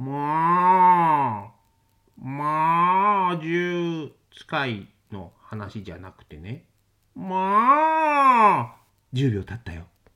まあ、まあ、十使いの話じゃなくてね。まあ、10秒経ったよ。